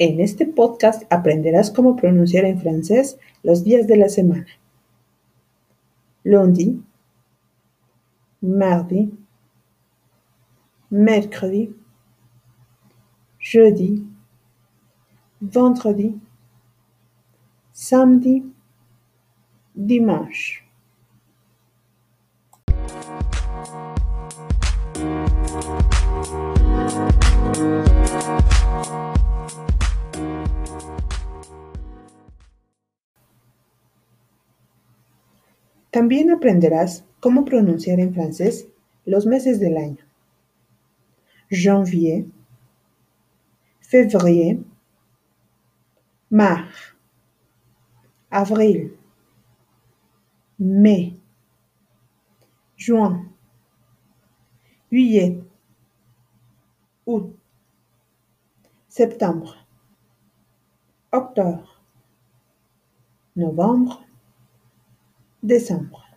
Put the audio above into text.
En este podcast aprenderás cómo pronunciar en francés los días de la semana. Lundi, mardi, mercredi, jeudi, vendredi, samedi, dimanche. También aprenderás cómo pronunciar en francés los meses del año. Janvier, février, mars, avril, mai, juin, juillet, août, septembre, octobre, novembre, descendo.